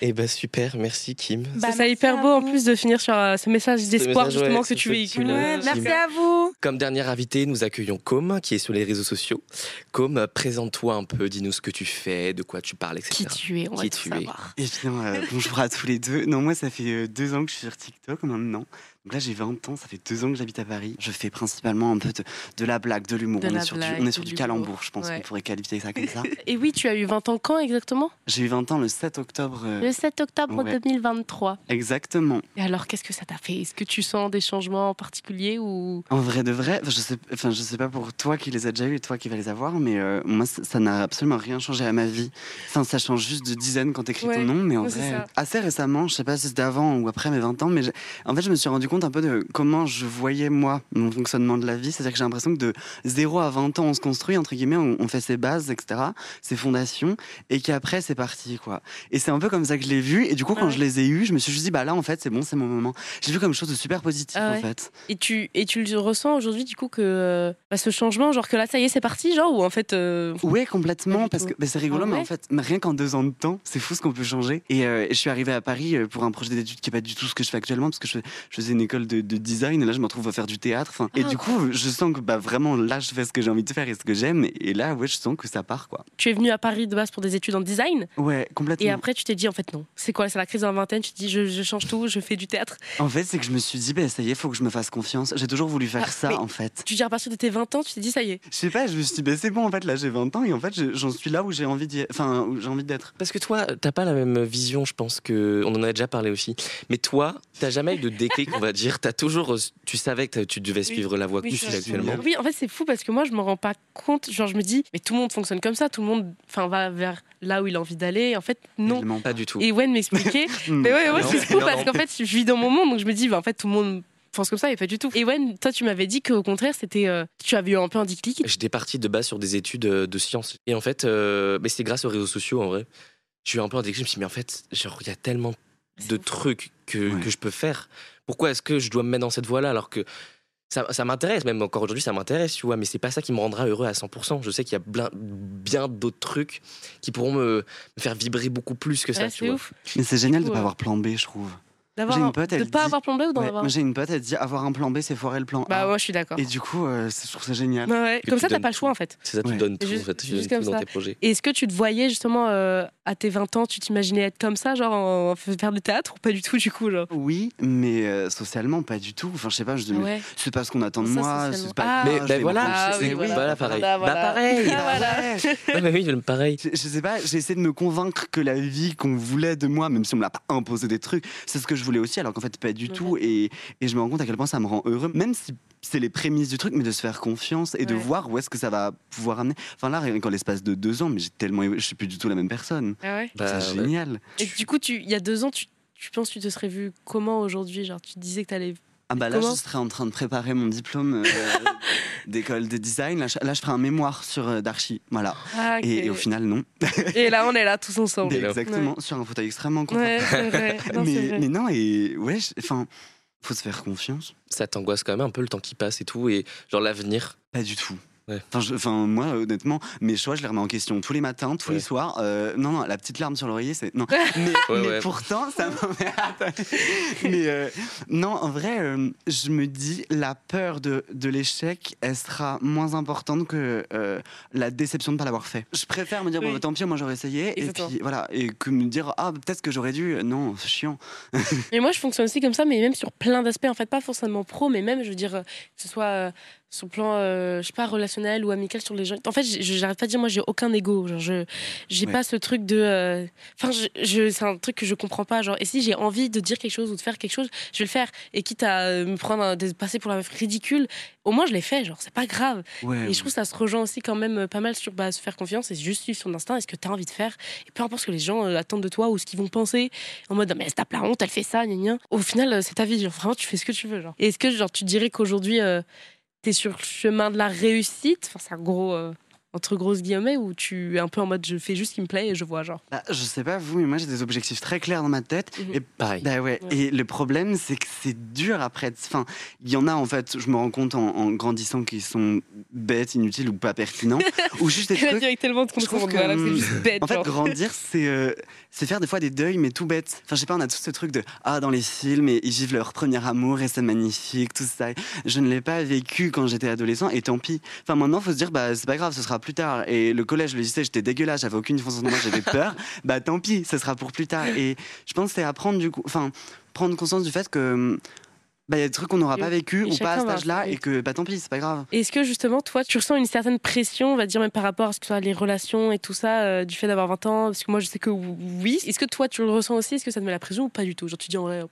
Eh ben super, merci Kim. Bah, C'est hyper beau en plus de finir sur euh, ce message d'espoir justement ouais, que tu véhicules. Ouais, Merci à vous. Comme dernière invitée, nous accueillons Com, qui est sur les réseaux sociaux. Com, présente-toi un peu, dis-nous ce que tu fais, de quoi tu parles, etc. Qui tu es, on va Qui tout tu es. savoir. Eh bien, euh, bonjour à tous les deux. Non, moi, ça fait euh, deux ans que je suis sur TikTok maintenant. Donc là, j'ai 20 ans, ça fait deux ans que j'habite à Paris. Je fais principalement un peu de, de la blague, de l'humour. On, est sur du, on est de sur du l'humour. calembour, je pense Ouais. qu'on pourrait qualifier ça comme ça. Et oui, tu as eu 20 ans quand exactement? J'ai eu 20 ans le 7 octobre. euh, Le 7 octobre Ouais. 2023. Exactement. Et alors, qu'est-ce que ça t'a fait? Est-ce que tu sens des changements en particulier ou? En vrai de vrai, je sais, enfin, je sais pas pour toi qui les as déjà eu et toi qui vas les avoir, mais euh, moi, ça n'a absolument rien changé à ma vie. Enfin, ça change juste de dizaines quand t'écris Ouais, ton nom, mais en ouais, vrai, assez récemment, je sais pas si c'était avant ou après mes 20 ans, mais en fait, je me suis rendu compte un peu de comment je voyais, moi, mon fonctionnement de la vie. C'est-à-dire que j'ai l'impression que de 0 à 20 ans, on se construit, entre guillemets, on, on fait ses bases, etc., ses fondations, et qu'après, c'est parti, quoi. Et c'est un peu comme ça que je l'ai vu, et du coup, quand Ouais. je les ai eus, je me suis juste dit, bah là, en fait, c'est bon, c'est mon moment. J'ai vu comme chose de super positif, Ah ouais. en fait. et tu et tu le ressens aujourd'hui du coup que euh, bah, ce changement, genre que là ça y est c'est parti, genre ou en fait euh, Ouais, Pas complètement, parce que bah, c'est rigolo, Ah mais en fait, rien qu'en deux ans de temps, c'est fou ce qu'on peut changer. Et, euh, je suis arrivée à Paris euh, pour un projet d'études qui n'est pas du tout ce que je fais actuellement, parce que je, fais- je faisais une école de, de design et là je me retrouve à faire du théâtre. Et Ah, du coup, je sens que bah, vraiment là, je fais ce que j'ai envie de faire et ce que j'aime. Et là, ouais, je sens que ça part quoi. Tu es venu à Paris de base pour des études en design? Ouais, complètement. et après tu t'es dit en fait non? C'est quoi C'est la crise de la vingtaine, tu te dis je, je change tout, je fais du théâtre? En fait, c'est que je me suis dit, bah, ça y est, faut que je me fasse confiance. J'ai toujours voulu faire Ah, ça en fait. Tu dis à partir de tes 20 ans, tu t'es dit ça y est. Je sais pas, je me suis dit, bah, c'est bon en fait, là j'ai 20 ans et en fait, je- j'en suis là où j'ai envie d'y- enfin, où j'ai envie d'être. Parce que toi, t'as pas la même vision, je pense que on en a déjà parlé aussi. Mais toi, t'as jamais eu de déclic, on va dire. T'as toujours, tu savais que tu devais suivre la voie que Oui, tu suis actuellement. Oui, en fait, c'est fou parce que moi, je me rends pas compte. Genre, je me dis, mais tout le monde fonctionne comme ça, tout le monde enfin, va vers là où il a envie d'aller. En fait, non. Pas du tout. Et Wen m'expliquait. Hmm. mais ouais, ouais, Non, c'est fou parce qu'en fait, je vis dans mon monde, donc je me dis, bah, en fait, tout le monde pense comme ça et pas du tout. Et Wen, toi, tu m'avais dit qu'au contraire, c'était. euh, tu avais eu un peu un déclic. J'étais parti de base sur des études euh, de sciences. Et en fait, euh, mais c'est grâce aux réseaux sociaux, en vrai. Je suis un peu en déclic. Je me suis dit, mais en fait, genre, il y a tellement de trucs que, Ouais. que je peux faire. Pourquoi est-ce que je dois me mettre dans cette voie-là alors que ça, ça m'intéresse, même encore aujourd'hui, ça m'intéresse, tu vois, mais c'est pas ça qui me rendra heureux à 100%. Je sais qu'il y a bien d'autres trucs qui pourront me, me faire vibrer beaucoup plus que ça, Ouais, tu c'est vois. ouf. Mais c'est génial de Ouais. pas avoir plan B, je trouve. D'avoir J'ai une un- pote, de elle pas dit- avoir plan B ou d'en Ouais, avoir j'ai une pote, elle dit avoir un plan B, c'est foirer le plan Bah, A. moi, je suis d'accord. Et du coup, euh, je trouve ça génial. Ouais, ouais. Comme tu ça, t'as donnes pas le choix, en fait. C'est ça, tu Ouais. donnes tout, en juste- fait. Tu juste donnes tout dans tes projets. Et Est-ce que tu te voyais justement euh, à tes 20 ans, tu t'imaginais être comme ça, genre en faire du théâtre ou pas du tout du coup genre? Oui, mais euh, socialement, pas du tout. Enfin, je sais pas, je dis, Ah ouais. c'est pas ce qu'on attend de Ça, moi. pas Ah, Mais ben voilà, Ah voilà. voilà, pareil. Bah pareil. Ah, voilà. Ouais, mais oui, pareil. Je, je sais pas, j'ai essayé de me convaincre que la vie qu'on voulait de moi, même si on me l'a pas imposé des trucs, c'est ce que je voulais aussi, alors qu'en fait pas du Ouais. tout. Et, et je me rends compte à quel point ça me rend heureux, même si c'est les prémices du truc, mais de se faire confiance et de voir où est-ce que ça va pouvoir amener. Enfin là, rien qu'en l'espace de deux ans, mais j'ai tellement, je suis plus du tout la même personne. Ah ouais. Bah, c'est ouais. génial. Et du coup, tu, il y a deux ans, tu, tu penses que tu te serais vu comment aujourd'hui? Genre, tu disais que t'allais. Ah bah là, Comment je serais en train de préparer mon diplôme euh, d'école de design. Là, je, là, je ferai un mémoire sur euh, d'archi, voilà. Ah. Et, et au final, non. Et là, on est là tous ensemble. Exactement, sur un fauteuil extrêmement confortable. Ouais, c'est vrai. Non, c'est mais, vrai. mais non, et ouais, enfin, faut se faire confiance. Ça t'angoisse quand même un peu le temps qui passe et tout, et genre l'avenir. Pas du tout. Ouais. Enfin, je- enfin, moi, honnêtement, mes choix, je les remets en question tous les matins, tous Ouais. les soirs. Euh, non, non, la petite larme sur l'oreiller, c'est. Non. Mais, Ouais, mais ouais. pourtant, ça m'emmerde. mais euh, non, en vrai, euh, je me dis, la peur de, de l'échec, elle sera moins importante que euh, la déception de ne pas l'avoir fait. Je préfère me dire, bon, Oui. bah, tant pis, moi j'aurais essayé. Exactement. Et puis voilà, et que me dire, ah, peut-être que j'aurais dû. Non, c'est chiant. Mais moi, je fonctionne aussi comme ça, mais même sur plein d'aspects, en fait, pas forcément pro, mais même, je veux dire, que ce soit sur le plan, euh, je sais pas, relationnel ou amical sur les gens. En fait, j'arrête pas de dire, moi, j'ai aucun ego. Genre, je, j'ai Ouais. pas ce truc de. euh, Enfin, je, je- c'est un truc que je comprends pas. Genre, et si j'ai envie de dire quelque chose ou de faire quelque chose, je vais le faire. Et quitte à euh, me prendre, un- de passer pour la meuf ridicule, au moins, je l'ai fait. Genre, c'est pas grave. Ouais. Et je trouve que ça se rejoint aussi quand même euh, pas mal sur bah, se faire confiance et juste suivre son instinct et ce que tu as envie de faire. Et peu importe ce que les gens euh, attendent de toi ou ce qu'ils vont penser, en mode mais elle se tape la honte, elle fait ça, gna gna. Au final, c'est ta vie. Genre, vraiment, tu fais ce que tu veux. Genre. Et est-ce que genre, tu dirais qu'aujourd'hui, sur le chemin de la réussite Enfin, c'est un gros. Entre grosses guillemets, ou tu es un peu en mode je fais juste ce qui me plaît et je vois, genre? Bah, je sais pas vous, mais moi j'ai des objectifs très clairs dans ma tête. Mhm. Et Pareil. Bah ouais. Ouais. Et le problème, c'est que c'est dur après. Enfin, il y en a en fait, je me rends compte en, en grandissant qu'ils sont bêtes, inutiles ou pas pertinents, ou juste des trucs. directement de je trouve contre que, voilà, c'est juste bête. En fait, genre. grandir, c'est euh, c'est faire des fois des deuils, mais tout bête. Enfin, je sais pas, on a tous ce truc de ah dans les films et ils vivent leur premier amour et c'est magnifique, tout ça. Je ne l'ai pas vécu quand j'étais adolescent et tant pis. Enfin, maintenant, faut se dire bah c'est pas grave, ce sera plus tard. Et le collège, le lycée, j'étais dégueulasse, j'avais aucune confiance en moi, j'avais peur. bah tant pis, ce sera pour plus tard. Et je pense que c'est apprendre du coup, enfin prendre conscience du fait que hum, bah, il y a des trucs qu'on n'aura pas vécu et ou pas à cet âge-là et que bah tant pis, c'est pas grave. Est-ce que justement, toi, tu ressens une certaine pression, on va dire même par rapport à ce que soit les relations et tout ça, euh, du fait d'avoir 20 ans? Parce que moi, je sais que oui. Est-ce que toi, tu le ressens aussi? Est-ce que ça te met la pression ou pas du tout? Genre, tu dis en vrai.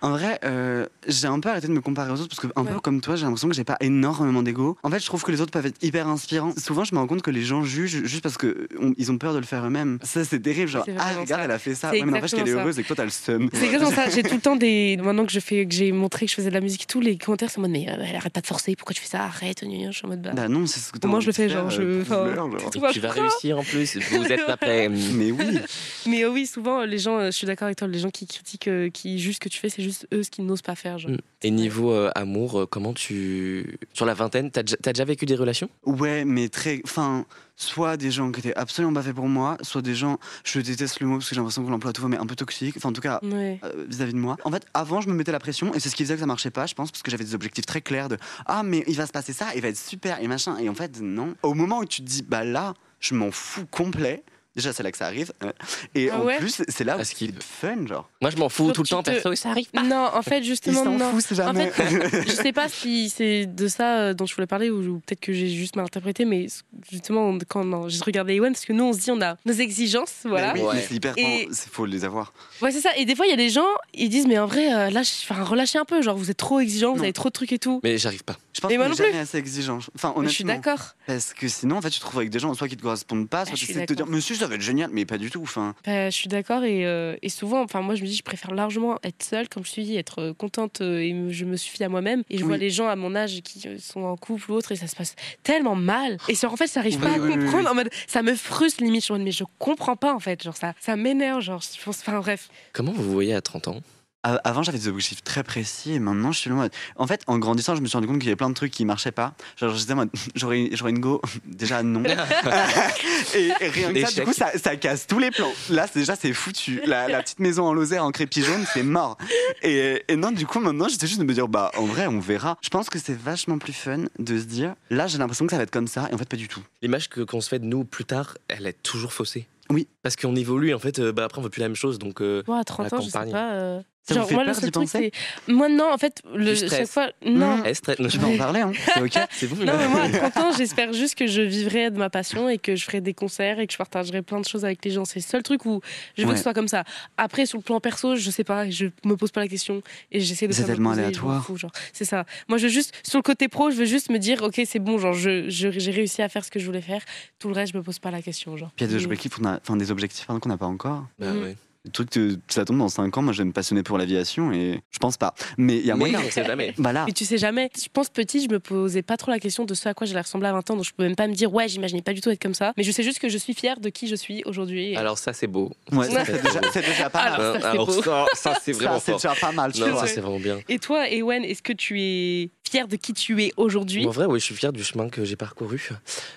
En vrai, euh, j'ai un peu arrêté de me comparer aux autres parce que, un Ouais. peu comme toi, j'ai l'impression que j'ai pas énormément d'ego. En fait, je trouve que les autres peuvent être hyper inspirants. Souvent, je me rends compte que les gens jugent juste parce qu'ils ont peur de le faire eux-mêmes. Ça, c'est terrible. Genre, ah, regarde, ça. elle a fait ça. Ouais, mais n'empêche qu'elle est heureuse et que toi, t'as le seum. C'est exactement ça. J'ai tout le temps des. Maintenant que je fais, que j'ai montré que je faisais de la musique et tout, les commentaires, c'est en mode, mais euh, elle arrête pas de forcer, pourquoi tu fais ça Arrête, je suis en mode, bah. Bah non, c'est ce que t'as Moi, je le fais, faire, genre, je- euh, tu vas réussir en plus, vous êtes pas prêts. Mais oui. Mais euh, oui, souvent, les gens, euh, je suis d'accord avec toi, les gens qui critiquent, euh, qui jugent ce que tu fais, c'est juste eux ce qu'ils n'osent pas faire. Genre. Mm. Et niveau euh, amour, euh, comment tu. Sur la vingtaine, t'as déjà, t'as déjà vécu des relations? Ouais, mais très. Enfin, soit des gens qui étaient absolument pas faits pour moi, soit des gens, je déteste le mot parce que j'ai l'impression qu'on l'emploie tout mais un peu toxique. Enfin, en tout cas, euh, vis-à-vis de moi. En fait, avant, je me mettais la pression et c'est ce qui faisait que ça marchait pas, je pense, parce que j'avais des objectifs très clairs de ah, mais il va se passer ça, il va être super et machin. Et en fait, non. Au moment où tu te dis bah là, je m'en fous complet. Déjà, c'est là que ça arrive. euh, Et Ah en plus, c'est là où Parce c'est qu'il- fun, genre. Moi, je m'en fous Faut tout le temps, te- perso, et ça arrive pas. Non, en fait, justement, non. fout, c'est En jamais. fait, je sais pas si c'est de ça euh, dont je voulais parler ou, ou peut-être que j'ai juste mal interprété, mais justement, quand juste regardé Ewan, parce que nous, on se dit, on a nos exigences, voilà. Mais oui, Ouais. c'est hyper. Et- Il faut les avoir. Ouais, c'est ça. Et des fois, il y a des gens, ils disent, mais en vrai, euh, lâche, enfin, relâchez un peu, genre, vous êtes trop exigeants, vous avez trop de trucs et tout. Mais j'arrive pas. Je pense qu'on moi non jamais plus. assez exigeant. Enfin, Mais honnêtement. je suis d'accord. Parce que sinon, en fait, tu te trouves avec des gens soit qui te correspondent pas, soit Ah, je tu suis sais te dire, monsieur, ça va être génial, mais pas du tout. Enfin, Bah, je suis d'accord et, euh, et souvent, enfin moi je me dis je préfère largement être seule, comme je suis, être euh, contente euh, et me- je me suffis à moi-même. Et je vois les gens à mon âge qui sont en couple ou autre et ça se passe tellement mal. Et sur, en fait, ça arrive Oui, pas à oui, oui, comprendre. oui. En mode, ça me frustre limite. Je mais je comprends pas en fait. Genre ça, ça m'énerve. Genre je pense, enfin bref. Comment vous vous voyez à 30 ans? Avant, j'avais des objectifs très précis et maintenant, je suis là en mode- En fait, en grandissant, je me suis rendu compte qu'il y avait plein de trucs qui marchaient pas. Genre, je disais, moi, j'aurais j'aurais une go. Déjà, non. et, et rien que ça, du coup, ça, ça casse tous les plans. Là, c'est- déjà, c'est foutu. La, la petite maison en Lozère en crépi jaune, c'est mort. Et, et non, du coup, maintenant, j'étais juste de me dire, bah, en vrai, on verra. Je pense que c'est vachement plus fun de se dire, là, j'ai l'impression que ça va être comme ça, et en fait, pas du tout. L'image que qu'on se fait de nous plus tard, elle est toujours faussée. Oui. Parce qu'on évolue, en fait, euh, bah, après, on veut plus la même chose. Donc, euh, Moi à 30 La ans, je sais pas. euh, Ça vous genre fait moi peur le d'y seul truc c'est, moi non en fait le chaque fois non. Mmh. stresse. Je vais en parler, hein. C'est ok. C'est bon. Non, mais moi, à 30 ans, j'espère juste que je vivrai de ma passion et que je ferai des concerts et que je partagerai plein de choses avec les gens. C'est le seul truc où je veux Ouais. que ce soit comme ça. Après, sur le plan perso, je sais pas, je me pose pas la question et j'essaie de C'est tellement je aléatoire. C'est ça. Moi, je veux juste, sur le côté pro, je veux juste me dire, ok, c'est bon, genre, je, je- j'ai réussi à faire ce que je voulais faire. Tout le reste, je me pose pas la question, genre. Puis il y a des objectifs, on a, enfin, des objectifs pardon, qu'on n'a pas encore. Bah, ouais. Le truc, que ça tombe dans 5 ans, moi je vais me passionner pour l'aviation et je pense pas. Mais il y a Mais moyen. on sait jamais. Là, Mais tu sais jamais. Je pense petit, je me posais pas trop la question de ce à quoi j'allais ressembler à 20 ans, donc je peux même pas me dire, ouais, j'imaginais pas du tout être comme ça. Mais je sais juste que je suis fière de qui je suis aujourd'hui. Et- Alors, ça, c'est beau. ouais, c'est déjà, beau. c'est déjà pas mal. Alors, ça, Alors, ça, ça, c'est vraiment Ça, c'est fort. déjà pas mal. tu Non, vois. ça, c'est vraiment bien. Et toi, Ewen, est-ce que tu es fier de qui tu es aujourd'hui? En vrai, oui, je suis fier du chemin que j'ai parcouru.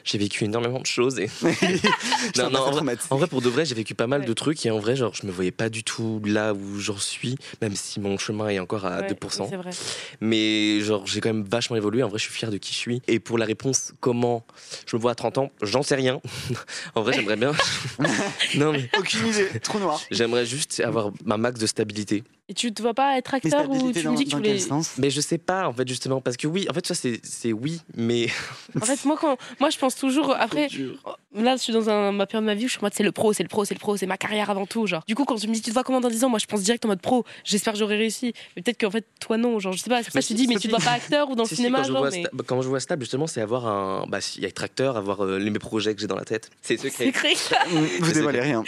J'ai vécu énormément de choses. Et... non, non, en vrai- vrai, En vrai, pour de vrai, j'ai vécu pas mal Ouais. de trucs et en vrai, genre, je me voyais pas du tout là où j'en suis, même si mon chemin est encore à Ouais, 2%. C'est vrai. Mais genre, j'ai quand même vachement évolué. En vrai, je suis fier de qui je suis. Et pour la réponse, comment je me vois à 30 ans, j'en sais rien. en vrai, j'aimerais bien. non, mais Aucune idée. Trop noir. j'aimerais juste avoir ma max de stabilité. Et tu te vois pas être acteur ou tu dans, me dis que tu voulais. Mais je sais pas, en fait, justement, parce que oui, en fait, ça, c'est c'est oui, mais. En fait, moi, quand... moi, je pense toujours. Après, là, je suis dans un... ma période de ma vie où je suis en mode c'est le pro, c'est le pro, c'est le pro, c'est ma carrière avant tout. Genre. Du coup, quand tu me dis tu te vois comment dans 10 ans, moi, je pense direct en mode pro. J'espère que j'aurai réussi. Mais peut-être qu'en fait, toi, non. Genre, je sais pas. C'est pour ça que je te dis, mais tu te vois pas acteur ou dans le cinéma, quand, je genre. vois mais... sta- quand je vois stable, justement, c'est avoir un. Bah, si, être acteur, avoir euh, les mes projets que j'ai dans la tête. C'est C'est secret. écrit. Vous dévoilez rien.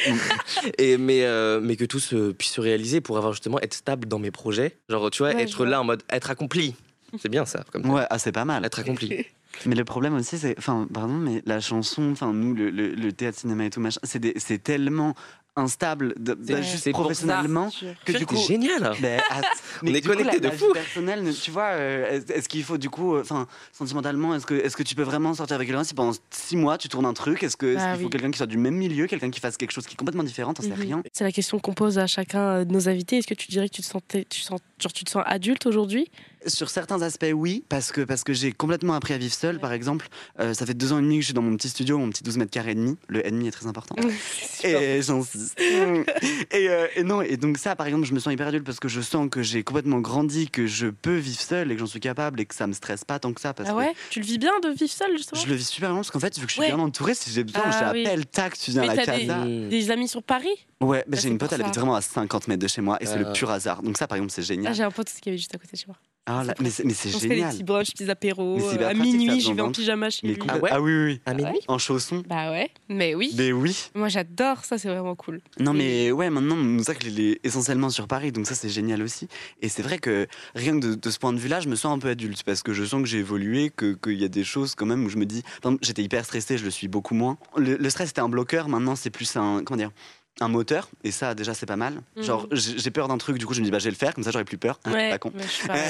Et, mais, euh, mais que tout se, puisse se réaliser pour avoir justement être stable dans mes projets. Genre, tu vois, Ouais, être vois. là en mode être accompli. C'est bien ça, comme Ouais, ah, c'est pas mal. être accompli. Mais le problème aussi, c'est. Enfin, pardon, mais la chanson, enfin, nous, le, le- le théâtre, cinéma et tout, machin, c'est tellement instable, de, de- C'est- juste professionnellement, que du coup. C'est génial. Ben, att- mais On est la- de la fou. vie personnelle, ne- tu vois, euh, est- est-ce qu'il faut du coup, euh, enfin, sentimentalement, est-ce que, est-ce que tu peux vraiment sortir avec quelqu'un si pendant six mois tu tournes un truc Est-ce que- Bah qu'il faut oui. quelqu'un qui soit du même milieu, quelqu'un qui fasse quelque chose qui est complètement différent Mhm. rien. C'est la question qu'on pose à chacun euh, de nos invités. Est-ce que tu dirais que tu te sentais, tu sens, genre, tu te sens adulte aujourd'hui? Sur certains aspects, oui, parce que, parce que j'ai complètement appris à vivre seul, par exemple. Euh, ça fait deux ans et demi que je suis dans mon petit studio, mon petit 12 mètres carrés et demi. Le ennemi est très important. Et j'insiste. et, euh, et non, et donc ça, par exemple, je me sens hyper adulte parce que je sens que j'ai complètement grandi, que je peux vivre seul et que j'en suis capable et que ça me stresse pas tant que ça. Parce Ah que ouais? Tu le vis bien de vivre seul, justement? Je le vis super bien parce qu'en fait, vu que je suis Ouais. bien entouré, si j'ai besoin, Ah je oui. tac, tu viens à Mais la t'as des- casa. Mmh. Des amis sur Paris? Ouais, bah, Ah, j'ai une pote, elle habite vraiment à 50 mètres de chez moi et c'est le Ah. pur hasard. Donc ça, par exemple, c'est Ah, génial. J'ai un pote qui est juste à côté de chez moi. Ah, là, mais c'est c'est On fait des génial. petits brunchs, petits apéros. Euh, à minuit, j'y vais en pyjama chez Mais lui. Ah ouais ah oui, oui, oui. À minuit En chaussons. Bah ouais, mais oui. Mais oui. Moi j'adore ça, c'est vraiment cool. Non mais ouais, maintenant Moussak il est essentiellement sur Paris, donc ça c'est génial aussi. Et c'est vrai que rien que de, de ce point de vue-là, je me sens un peu adulte parce que je sens que j'ai évolué, que qu'il y a des choses quand même où je me dis, j'étais hyper stressé, je le suis beaucoup moins. Le, le stress c'était un bloqueur, maintenant c'est plus un comment dire, un moteur, et ça, déjà, c'est pas mal. Mhm. Genre, j'ai peur d'un truc, du coup, je me dis, bah, je vais le faire, comme ça, j'aurai plus peur. Ouais, pas con.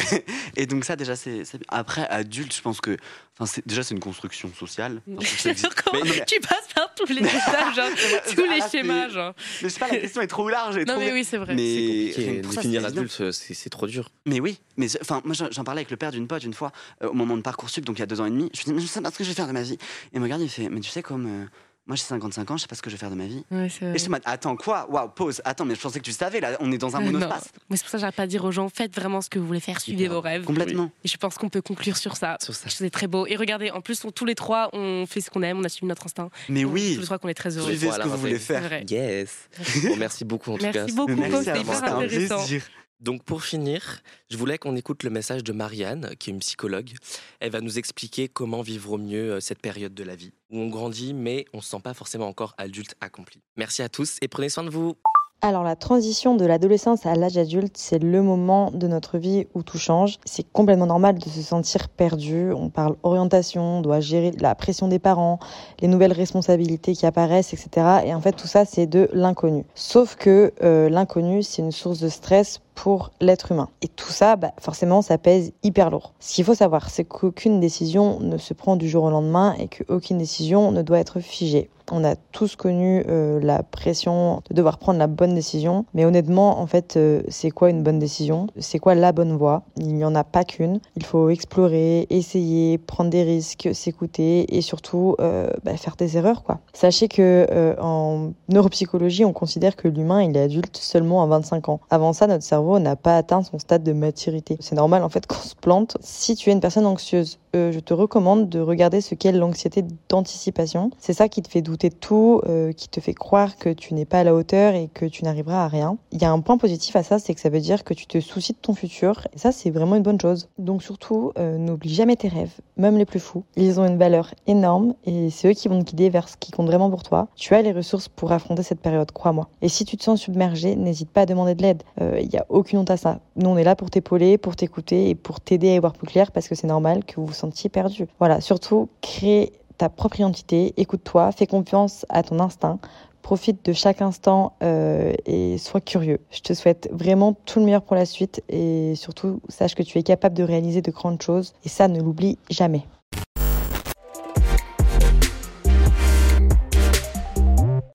et donc, ça, déjà, c'est. Après, adulte, je pense que. Enfin, déjà, c'est une construction sociale. Enfin. Comment Mais- mais- tu passes par tous les étapes, genre, tous les Ah, schémas, genre. Mais je sais pas, la question est trop large. et Non, trop- mais oui, c'est vrai. Mais compliqué. pour Définir l'adulte, c'est trop dur. Mais oui, mais enfin, moi j'en parlais avec le père d'une pote une fois euh, au moment de parcoursup, donc il y a deux ans et demi. Je lui dis, mais je sais pas ce que je vais faire de ma vie. Et il me regarde, il fait, mais tu sais comme euh, moi j'ai 55 ans, je sais pas ce que je vais faire de ma vie. Ouais, c'est Et je me dis, attends quoi? Waouh, pause. Attends, mais je pensais que tu savais là, on est dans un Euh, non. monospace. Mais c'est pour ça que j'arrête pas de dire aux gens, faites vraiment ce que vous voulez faire, suivez vos rêves. Complètement. Et je pense qu'on peut conclure sur ça. Sur ça. C'est très beau. Et regardez, en plus, on- tous les trois, on fait ce qu'on aime, on a suivi notre instinct. Mais Tous oui, les trois qu'on est très heureux. suivez Voilà, ce que vous voulez faire. Yes. Bon, merci beaucoup en tout cas. Merci beaucoup, Merci c'était à vous, hyper c'était un intéressant. plaisir. Donc pour finir, je voulais qu'on écoute le message de Marianne, qui est une psychologue. Elle va nous expliquer comment vivre au mieux euh, cette période de la vie, où on grandit, mais on ne se sent pas forcément encore adulte accompli. Merci à tous et prenez soin de vous. Alors la transition de l'adolescence à l'âge adulte, c'est le moment de notre vie où tout change. C'est complètement normal de se sentir perdu. On parle orientation, on doit gérer la pression des parents, les nouvelles responsabilités qui apparaissent, etc. Et en fait tout ça c'est de l'inconnu. Sauf que euh, l'inconnu c'est une source de stress pour l'être humain. Et tout ça, bah, forcément, ça pèse hyper lourd. Ce qu'il faut savoir, c'est qu'aucune décision ne se prend du jour au lendemain et qu'aucune décision ne doit être figée. On a tous connu euh, la pression de devoir prendre la bonne décision, mais honnêtement, en fait, euh, c'est quoi une bonne décision? C'est quoi la bonne voie? Il n'y en a pas qu'une. Il faut explorer, essayer, prendre des risques, s'écouter et surtout euh, bah, faire des erreurs, quoi. Sachez que en neuropsychologie, on considère que l'humain il est adulte seulement à 25 ans. Avant ça, notre cerveau n'a pas atteint son stade de maturité. C'est normal en fait qu'on se plante. Si tu es une personne anxieuse, je te recommande de regarder ce qu'est l'anxiété d'anticipation. C'est ça qui te fait douter de tout, euh, qui te fait croire que tu n'es pas à la hauteur et que tu n'arriveras à rien. Il y a un point positif à ça, c'est que ça veut dire que tu te soucies de ton futur. Et ça, c'est vraiment une bonne chose. Donc surtout, euh, n'oublie jamais tes rêves, même les plus fous. Ils ont une valeur énorme et c'est eux qui vont te guider vers ce qui compte vraiment pour toi. Tu as les ressources pour affronter cette période, crois-moi. Et si tu te sens submergé, n'hésite pas à demander de l'aide. Euh, Il n'y a aucune honte à ça. Nous, on est là pour t'épauler, pour t'écouter et pour t'aider à y voir plus clair parce que c'est normal que vous vous sentiez perdu. Voilà, surtout, crée ta propre identité, écoute-toi, fais confiance à ton instinct, profite de chaque instant euh, et sois curieux. Je te souhaite vraiment tout le meilleur pour la suite et surtout sache que tu es capable de réaliser de grandes choses et ça ne l'oublie jamais.